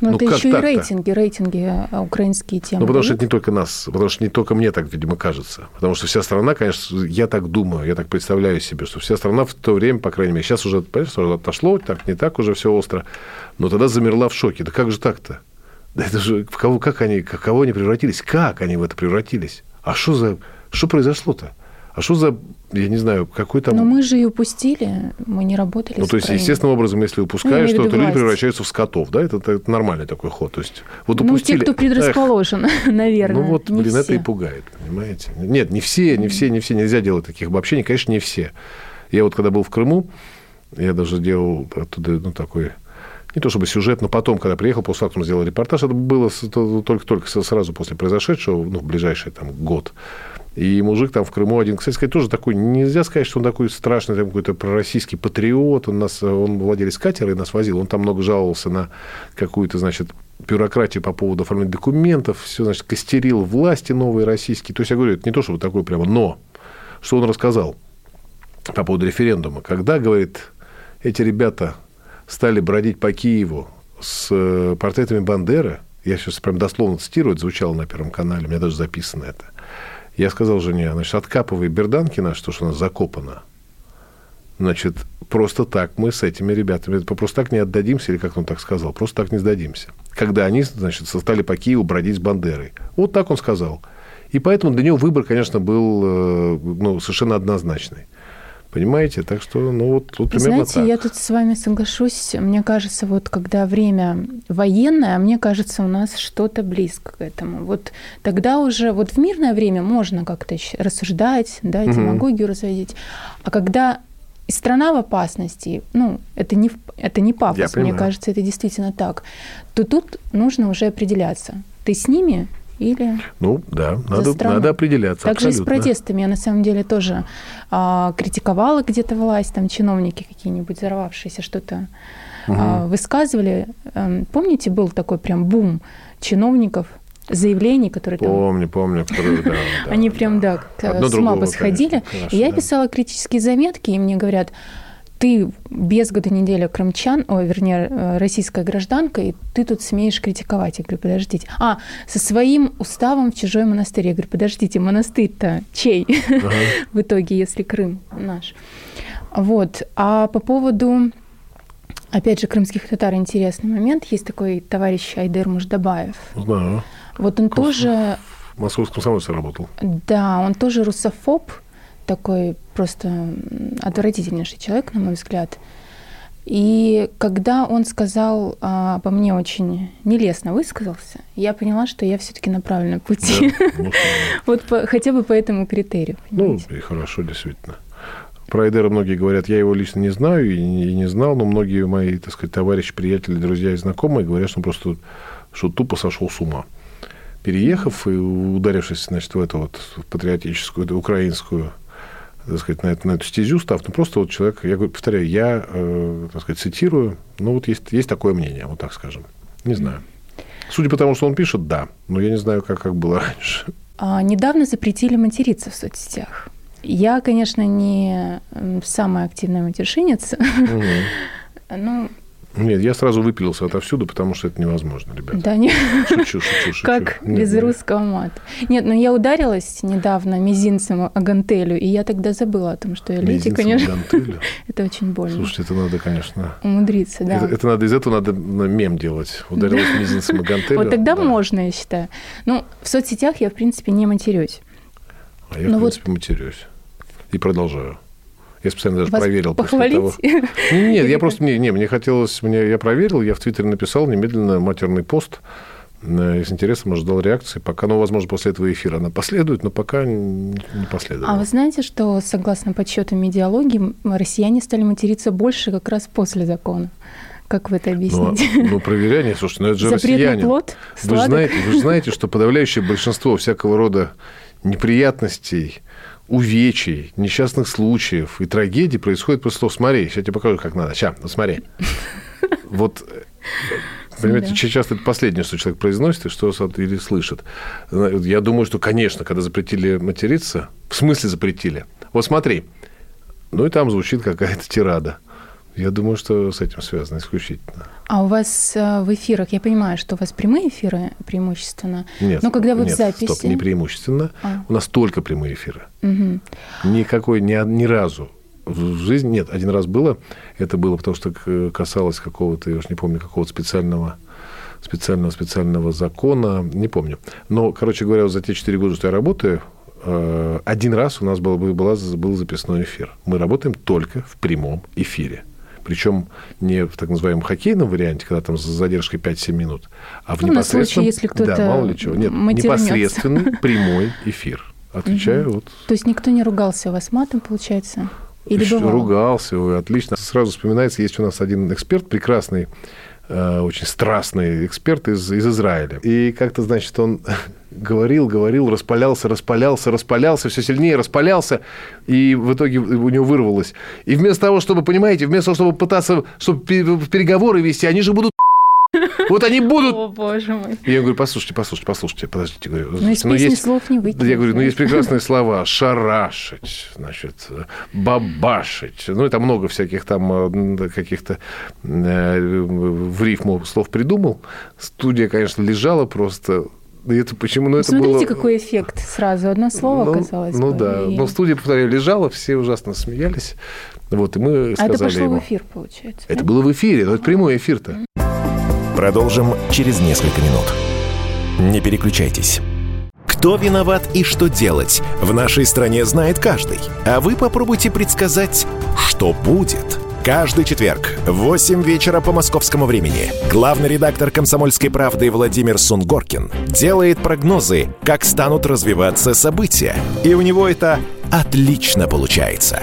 Speaker 2: Но ну, это еще и рейтинги, рейтинги э, украинские темы.
Speaker 3: Ну, потому что это не только нас, потому что не только мне так, видимо, кажется. Потому что вся страна, конечно, я так думаю, я так представляю себе, что вся страна в то время, по крайней мере, сейчас уже, понимаешь, отошло, так не так уже все остро, но тогда замерла в шоке. Да как же так-то? Да это же в кого, как они, в кого они превратились? Как они в это превратились? А что за... Что произошло-то? А что за, я не знаю, какой там...
Speaker 2: Но мы же ее упустили, мы не работали
Speaker 3: Ну, то есть, естественным образом, если упускаешь, ну, то, то люди превращаются в скотов, да? Это, это нормальный такой ход. То есть, вот упустили...
Speaker 2: Ну, те, кто предрасположен, Эх, наверное.
Speaker 3: Ну, вот, блин, все. это и пугает, понимаете? Нет, не все, не все, не все, нельзя делать таких обобщений, конечно, не все. Я вот когда был в Крыму, я даже делал оттуда, ну, такой не то чтобы сюжет, но потом, когда приехал, после фактум сделал репортаж, это было только-только сразу после произошедшего, ну, в ближайший там год. И мужик там в Крыму один, кстати сказать, тоже такой, нельзя сказать, что он такой страшный, там, какой-то пророссийский патриот. Он, нас, он владелец катера и нас возил. Он там много жаловался на какую-то, значит, бюрократию по поводу оформления документов, все, значит, костерил власти новые российские. То есть, я говорю, это не то, чтобы такое прямо, но что он рассказал по поводу референдума. Когда, говорит, эти ребята стали бродить по Киеву с э, портретами Бандеры, я сейчас прям дословно цитирую, это звучало на Первом канале, у меня даже записано это – я сказал жене, значит, откапывай берданки наши, то, что у нас закопано. Значит, просто так мы с этими ребятами, просто так не отдадимся, или как он так сказал, просто так не сдадимся. Когда они, значит, стали по Киеву бродить с Бандерой. Вот так он сказал. И поэтому для него выбор, конечно, был э, ну, совершенно однозначный. Понимаете? Так что, ну, вот, вот примерно
Speaker 2: Знаете,
Speaker 3: так.
Speaker 2: я тут с вами соглашусь. Мне кажется, вот когда время военное, мне кажется, у нас что-то близко к этому. Вот тогда уже, вот в мирное время можно как-то рассуждать, да, демагогию угу. разводить. А когда страна в опасности, ну, это не, это не пафос, мне кажется, это действительно так, то тут нужно уже определяться. Ты с ними или
Speaker 3: Ну, да, надо, надо определяться.
Speaker 2: Также абсолютно. с протестами я на самом деле тоже а, критиковала где-то власть, там чиновники какие-нибудь взорвавшиеся что-то угу. а, высказывали. А, помните, был такой прям бум чиновников, заявлений, которые
Speaker 3: там... Помню, помню. Да,
Speaker 2: да, Они прям, да, с ума. Конечно, и я писала критические заметки, и мне говорят, ты без года неделя крымчан, о, вернее, э, российская гражданка, и ты тут смеешь критиковать. Я говорю, подождите. А, со своим уставом в чужой монастырь. Я говорю, подождите, монастырь-то чей ага. в итоге, если Крым наш? Вот. А по поводу, опять же, крымских татар интересный момент. Есть такой товарищ Айдер Муждабаев.
Speaker 3: Знаю.
Speaker 2: Вот он тоже...
Speaker 3: В московском самолете работал.
Speaker 2: Да, он тоже русофоб, такой просто отвратительнейший человек, на мой взгляд. И когда он сказал а, обо мне очень нелестно высказался, я поняла, что я все-таки на правильном пути. Да, ну, вот по, хотя бы по этому критерию.
Speaker 3: Ну, понимаете? Ну, и хорошо, действительно. Про Эдера многие говорят, я его лично не знаю и не, и не знал, но многие мои, так сказать, товарищи, приятели, друзья и знакомые говорят, что он просто что тупо сошел с ума. Переехав и ударившись, значит, в эту вот патриотическую, эту украинскую так сказать, на, эту, на эту стезю став, ну, просто вот человек, я говорю, повторяю, я, э, так сказать, цитирую, ну, вот есть, есть такое мнение, вот так скажем. Не знаю. Судя по тому, что он пишет, да, но я не знаю, как, как было раньше.
Speaker 2: А, недавно запретили материться в соцсетях. Я, конечно, не самая активная матершинница, угу. ну,
Speaker 3: нет, я сразу выпилился отовсюду, потому что это невозможно, ребята.
Speaker 2: Да, не. Шучу, шучу, шучу. Как нет, без нет. русского мата. Нет, но я ударилась недавно мизинцем о гантелю, и я тогда забыла о том, что я леди, конечно. гантелю? это очень больно.
Speaker 3: Слушайте, это надо, конечно...
Speaker 2: Умудриться, да.
Speaker 3: Это, это надо, из этого надо мем делать. Ударилась мизинцем о гантелю.
Speaker 2: Вот тогда можно, я считаю. Ну, в соцсетях я, в принципе, не матерюсь.
Speaker 3: А я, в принципе, матерюсь. И продолжаю. Я специально даже Вас проверил
Speaker 2: похвалить?
Speaker 3: после того. Нет, я просто не, не, мне хотелось, мне я проверил, я в Твиттере написал немедленно матерный пост. Э, с интересом ожидал реакции. Пока, ну, возможно, после этого эфира она последует, но пока не последует.
Speaker 2: А вы знаете, что, согласно подсчетам медиалогии, россияне стали материться больше как раз после закона? Как вы это объясните?
Speaker 3: Ну, ну проверяйте, слушайте, ну это же
Speaker 2: Запретный
Speaker 3: россияне.
Speaker 2: плод?
Speaker 3: Вы же, знаете, вы же знаете, что подавляющее большинство всякого рода неприятностей, увечий, несчастных случаев и трагедий происходит после того, смотри, сейчас я тебе покажу, как надо. Сейчас, ну смотри. Вот Понимаете, да. часто это последнее, что человек произносит и что или слышит. Я думаю, что, конечно, когда запретили материться, в смысле запретили. Вот смотри, ну и там звучит какая-то тирада. Я думаю, что с этим связано исключительно.
Speaker 2: А у вас э, в эфирах, я понимаю, что у вас прямые эфиры преимущественно.
Speaker 3: Нет,
Speaker 2: но когда вы
Speaker 3: нет,
Speaker 2: в записи...
Speaker 3: стоп, не преимущественно. А. У нас только прямые эфиры. Угу. Никакой, ни, ни разу в жизни... Нет, один раз было. Это было потому, что касалось какого-то, я уж не помню, какого-то специального специального специального закона, не помню. Но, короче говоря, за те четыре года, что я работаю, э, один раз у нас был, был, был записной эфир. Мы работаем только в прямом эфире причем не в так называемом хоккейном варианте, когда там с задержкой 5-7 минут, а в ну, непосредственном...
Speaker 2: случай, если кто-то
Speaker 3: Да, мало ли чего. Нет, непосредственный прямой эфир. Отвечаю угу. вот...
Speaker 2: То есть никто не ругался у вас матом, получается? Или?
Speaker 3: Ругался, отлично. Сразу вспоминается, есть у нас один эксперт прекрасный, очень страстный эксперт из, из Израиля. И как-то, значит, он говорил, говорил, распалялся, распалялся, распалялся, все сильнее распалялся, и в итоге у него вырвалось. И вместо того, чтобы, понимаете, вместо того, чтобы пытаться, чтобы переговоры вести, они же будут вот они будут...
Speaker 2: О, боже мой.
Speaker 3: Я говорю, послушайте, послушайте, послушайте, подождите. Говорю,
Speaker 2: ну, из ну, есть... слов не выкинешь.
Speaker 3: Я говорю, ну, есть прекрасные слова. Шарашить, значит, бабашить. Ну, это много всяких там э, каких-то э, в рифму слов придумал. Студия, конечно, лежала просто это почему? Ну, это
Speaker 2: Смотрите,
Speaker 3: было...
Speaker 2: какой эффект сразу. Одно слово ну, оказалось.
Speaker 3: Ну бы, да. И... Но студия, повторяю, лежала, все ужасно смеялись. Вот, и мы сказали
Speaker 2: а это пошло
Speaker 3: ему...
Speaker 2: в эфир, получается?
Speaker 3: Это да? было в эфире, но это прямой эфир-то.
Speaker 1: Продолжим через несколько минут. Не переключайтесь. Кто виноват и что делать, в нашей стране знает каждый. А вы попробуйте предсказать, что будет. Каждый четверг в 8 вечера по московскому времени главный редактор «Комсомольской правды» Владимир Сунгоркин делает прогнозы, как станут развиваться события. И у него это отлично получается.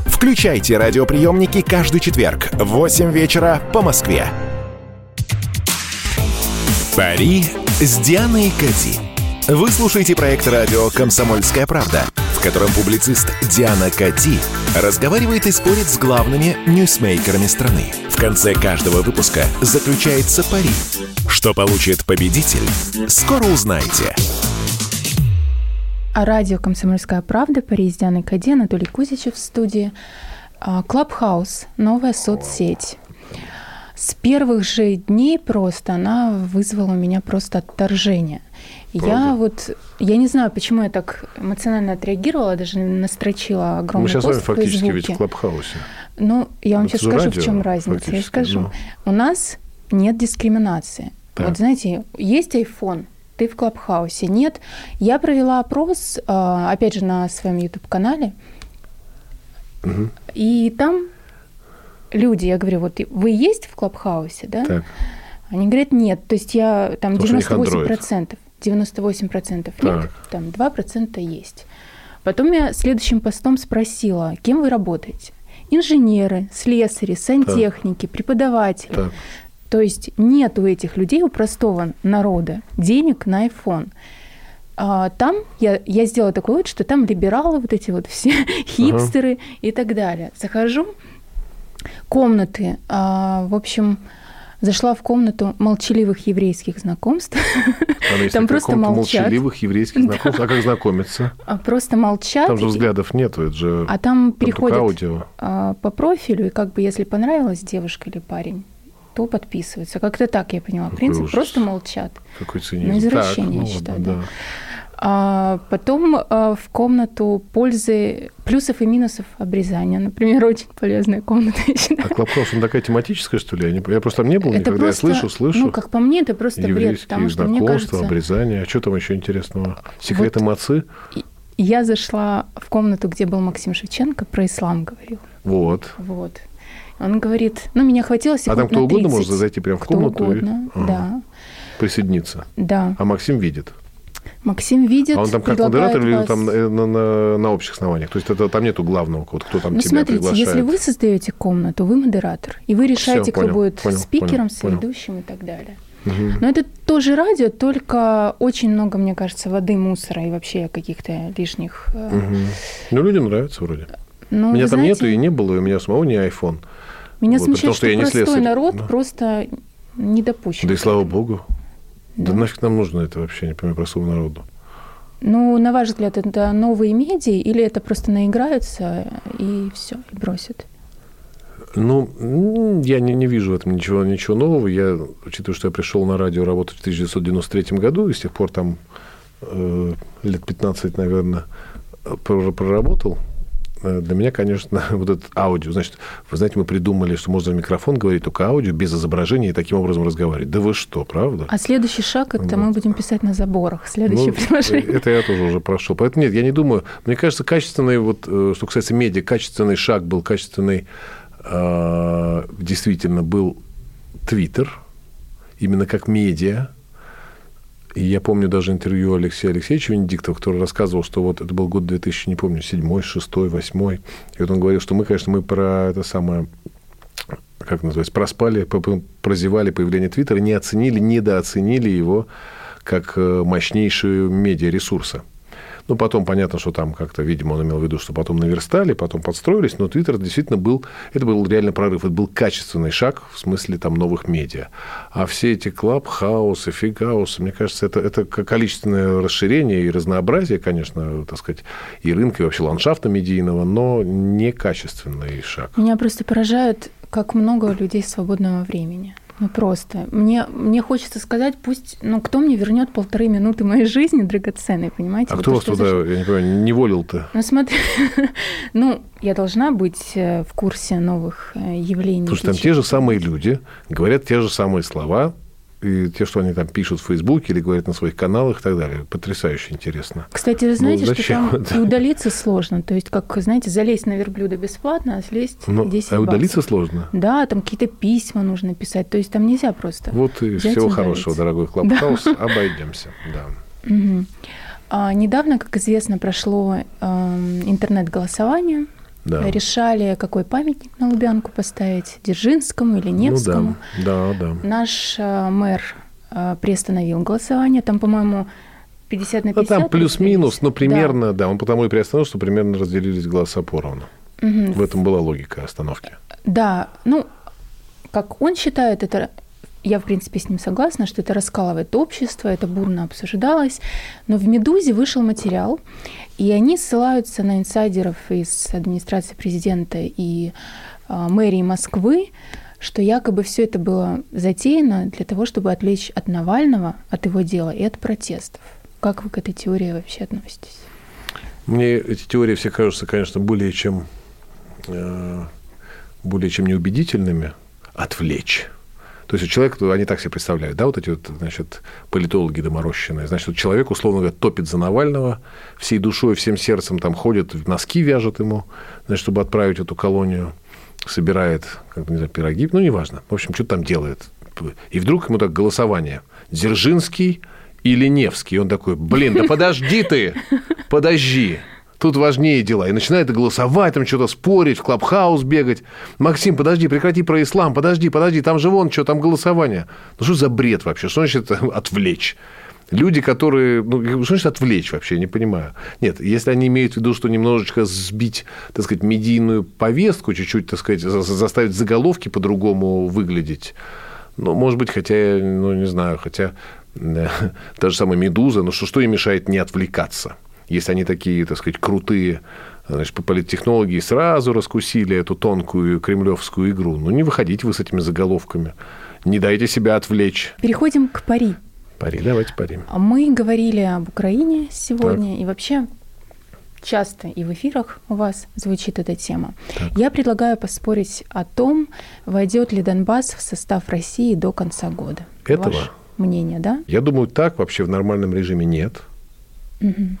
Speaker 1: Включайте радиоприемники каждый четверг в 8 вечера по Москве. Пари с Дианой Кади. Вы слушаете проект радио «Комсомольская правда», в котором публицист Диана Кади разговаривает и спорит с главными ньюсмейкерами страны. В конце каждого выпуска заключается пари. Что получит победитель, скоро узнаете.
Speaker 2: А радио «Комсомольская правда», Париж, Диана Кади, Анатолий Кузичев в студии. Clubhouse, новая соцсеть. С первых же дней просто она вызвала у меня просто отторжение. Правда? Я вот, я не знаю, почему я так эмоционально отреагировала, даже настрочила огромный
Speaker 3: Мы сейчас
Speaker 2: пост
Speaker 3: с вами фактически
Speaker 2: в
Speaker 3: ведь в Клабхаусе.
Speaker 2: Ну, я вам Это сейчас скажу, радио, в чем разница. Я скажу. Ну. У нас нет дискриминации. Да. Вот знаете, есть iPhone, ты в Клабхаусе. Нет, я провела опрос, а, опять же, на своем YouTube-канале, угу. и там люди, я говорю, вот вы есть в Клабхаусе, да? Так. Они говорят, нет. То есть я там Потому 98%. 98% нет, там 2% есть. Потом я следующим постом спросила, кем вы работаете? Инженеры, слесари, сантехники, так. преподаватели. Так. То есть нет у этих людей, у простого народа, денег на iPhone. А, там я, я сделала такой вывод, что там либералы, вот эти вот все хипстеры ага. и так далее. Захожу, комнаты, а, в общем, зашла в комнату молчаливых еврейских знакомств.
Speaker 3: Там просто молчат. Молчаливых еврейских знакомств. А как знакомиться?
Speaker 2: А просто молчат.
Speaker 3: Там же взглядов нету, это же
Speaker 2: А там переходят а, по профилю, и как бы если понравилась девушка или парень, то подписываются. Как-то так я поняла. Какой Принцип ужас. просто молчат.
Speaker 3: Какой цинизм.
Speaker 2: Ну, извращение, так, я ну, считаю, да. да. А потом а, в комнату пользы, плюсов и минусов обрезания. Например, очень полезная комната.
Speaker 3: А Клабхаус, он такая тематическая, что ли? Я, не, я просто там не был это никогда. Просто, я слышу, слышу.
Speaker 2: Ну, как по мне, это просто бред. Потому что, мне кажется...
Speaker 3: обрезание. А что там еще интересного? Секреты вот мацы?
Speaker 2: Я зашла в комнату, где был Максим Шевченко, про ислам говорил.
Speaker 3: Вот.
Speaker 2: Вот. Он говорит, ну, меня хватило секунд
Speaker 3: А там кто угодно может зайти прямо в комнату?
Speaker 2: Угодно, и... да.
Speaker 3: Присоединиться?
Speaker 2: Да.
Speaker 3: А Максим видит?
Speaker 2: Максим видит,
Speaker 3: А он там как модератор или там на, на, на общих основаниях? То есть это, там нету главного, вот, кто там ну, тебя
Speaker 2: смотрите,
Speaker 3: приглашает?
Speaker 2: если вы создаете комнату, вы модератор, и вы решаете, Всё, кто будет понял, спикером, понял, соведущим понял. и так далее. Угу. Но это тоже радио, только очень много, мне кажется, воды, мусора и вообще каких-то лишних...
Speaker 3: Угу. Ну, людям нравится вроде. Ну, меня там знаете, нету и не было, и у меня самого не iPhone.
Speaker 2: Меня вот, смущает, что, что простой слесарь. народ да. просто не допущен.
Speaker 3: Да и слава богу. Да, да нафиг нам нужно это вообще, не понимаю, простому народу.
Speaker 2: Ну, на ваш взгляд, это новые медиа или это просто наиграются и все, и бросят?
Speaker 3: Ну, я не, не вижу в этом ничего, ничего нового. Я, учитывая, что я пришел на радио работать в 1993 году, и с тех пор там э, лет 15, наверное, проработал, Э, для меня, конечно, вот этот аудио. Значит, вы знаете, мы придумали, что можно микрофон говорить только аудио, без изображения, и таким образом разговаривать. Да вы что, правда?
Speaker 2: А следующий шаг это вот. мы будем писать на заборах. Следующее ну, предложение.
Speaker 3: Это я тоже уже прошел. Поэтому нет, я не думаю. Мне кажется, качественный, вот, э, что касается медиа, качественный шаг был, качественный э, действительно был Твиттер, именно как медиа, и я помню даже интервью Алексея Алексеевича Венедиктова, который рассказывал, что вот это был год 2000, не помню, седьмой, шестой, восьмой. И вот он говорил, что мы, конечно, мы про это самое как называется, проспали, прозевали появление Твиттера, не оценили, недооценили его как э, мощнейшую медиаресурса. Ну, потом понятно, что там как-то, видимо, он имел в виду, что потом наверстали, потом подстроились, но Твиттер действительно был, это был реально прорыв, это был качественный шаг в смысле там новых медиа. А все эти клабхаусы, фигаусы, мне кажется, это, это количественное расширение и разнообразие, конечно, так сказать, и рынка, и вообще ландшафта медийного, но не качественный шаг.
Speaker 2: Меня просто поражает, как много людей свободного времени. Ну просто. Мне, мне хочется сказать, пусть, ну кто мне вернет полторы минуты моей жизни драгоценной, понимаете?
Speaker 3: А кто вас туда, зашел? я не понимаю, не волил-то?
Speaker 2: Ну смотри, ну я должна быть э, в курсе новых э, явлений.
Speaker 3: Слушай, там те же самые люди говорят те же самые слова, и те, что они там пишут в Фейсбуке или говорят на своих каналах и так далее. Потрясающе интересно.
Speaker 2: Кстати, вы знаете, ну, что там и удалиться сложно. То есть, как, знаете, залезть на верблюда бесплатно, а слезть ну, 10
Speaker 3: А удалиться баксов. сложно?
Speaker 2: Да, там какие-то письма нужно писать. То есть, там нельзя просто
Speaker 3: Вот и всего хорошего, дорогой Клабхаус. Да. Обойдемся, да.
Speaker 2: Угу. А, недавно, как известно, прошло э, интернет-голосование да. решали, какой памятник на Лубянку поставить, Дзержинскому или Невскому.
Speaker 3: Ну, да, да,
Speaker 2: да. Наш э, мэр э, приостановил голосование. Там, по-моему, 50 на 50.
Speaker 3: Ну, там плюс-минус, но примерно, да. да, он потому и приостановил, что примерно разделились голоса поровну. Угу. В этом была логика остановки.
Speaker 2: Да, ну, как он считает, это я, в принципе, с ним согласна, что это раскалывает общество, это бурно обсуждалось. Но в «Медузе» вышел материал, и они ссылаются на инсайдеров из администрации президента и э, мэрии Москвы, что якобы все это было затеяно для того, чтобы отвлечь от Навального, от его дела и от протестов. Как вы к этой теории вообще относитесь?
Speaker 3: Мне эти теории все кажутся, конечно, более чем, э, более чем неубедительными. Отвлечь то есть человек, они так себе представляют, да, вот эти вот, значит, политологи доморощенные. Значит, вот человек, условно говоря, топит за Навального, всей душой, всем сердцем там ходит, носки вяжет ему, значит, чтобы отправить эту колонию, собирает, как бы, не знаю, пироги, ну, неважно. В общем, что там делает. И вдруг ему так голосование. Дзержинский или Невский. И он такой, блин, да подожди ты, подожди тут важнее дела. И начинает голосовать, там что-то спорить, в клабхаус бегать. Максим, подожди, прекрати про ислам, подожди, подожди, там же вон что, там голосование. Ну что за бред вообще? Что значит отвлечь? Люди, которые... Ну, что значит отвлечь вообще? Я не понимаю. Нет, если они имеют в виду, что немножечко сбить, так сказать, медийную повестку, чуть-чуть, так сказать, заставить заголовки по-другому выглядеть, ну, может быть, хотя, ну, не знаю, хотя та же самая «Медуза», ну, что, что им мешает не отвлекаться? Если они такие, так сказать, крутые, значит, по политтехнологии сразу раскусили эту тонкую кремлевскую игру. Ну, не выходите вы с этими заголовками. Не дайте себя отвлечь.
Speaker 2: Переходим к пари.
Speaker 3: Пари, давайте пари.
Speaker 2: Мы говорили об Украине сегодня, так. и вообще часто и в эфирах у вас звучит эта тема. Так. Я предлагаю поспорить о том, войдет ли Донбасс в состав России до конца года.
Speaker 3: Этого?
Speaker 2: Ваше мнение, да?
Speaker 3: Я думаю, так вообще в нормальном режиме нет. Угу.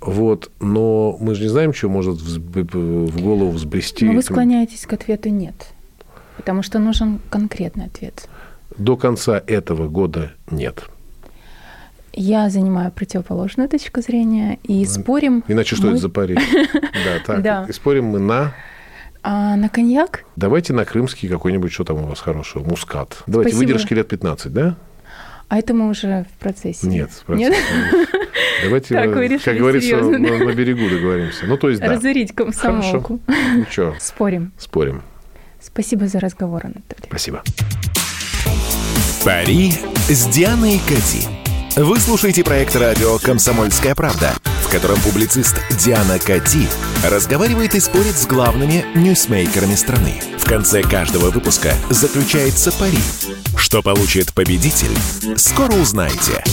Speaker 3: Вот, но мы же не знаем, что может в голову взбрести.
Speaker 2: Но вы склоняетесь к ответу «нет», потому что нужен конкретный ответ.
Speaker 3: До конца этого года нет.
Speaker 2: Я занимаю противоположную точку зрения и спорим...
Speaker 3: Иначе что мы... это за пари? Да, так. Да. И спорим мы на...
Speaker 2: А на коньяк?
Speaker 3: Давайте на крымский какой-нибудь, что там у вас хорошего, мускат. Давайте Спасибо. выдержки лет 15, да?
Speaker 2: А это мы уже в процессе.
Speaker 3: Нет, в процессе. Нет? Давайте, так, вы как говорится, на, на берегу договоримся. Ну, то есть, да.
Speaker 2: Разорить комсомолку.
Speaker 3: Хорошо. Ну, что?
Speaker 2: Спорим.
Speaker 3: Спорим.
Speaker 2: Спасибо за разговор, Анатолий.
Speaker 3: Спасибо.
Speaker 1: Пари с Дианой Кати. Вы слушаете проект радио «Комсомольская правда», в котором публицист Диана Кати разговаривает и спорит с главными ньюсмейкерами страны. В конце каждого выпуска заключается пари. Что получит победитель, скоро узнаете.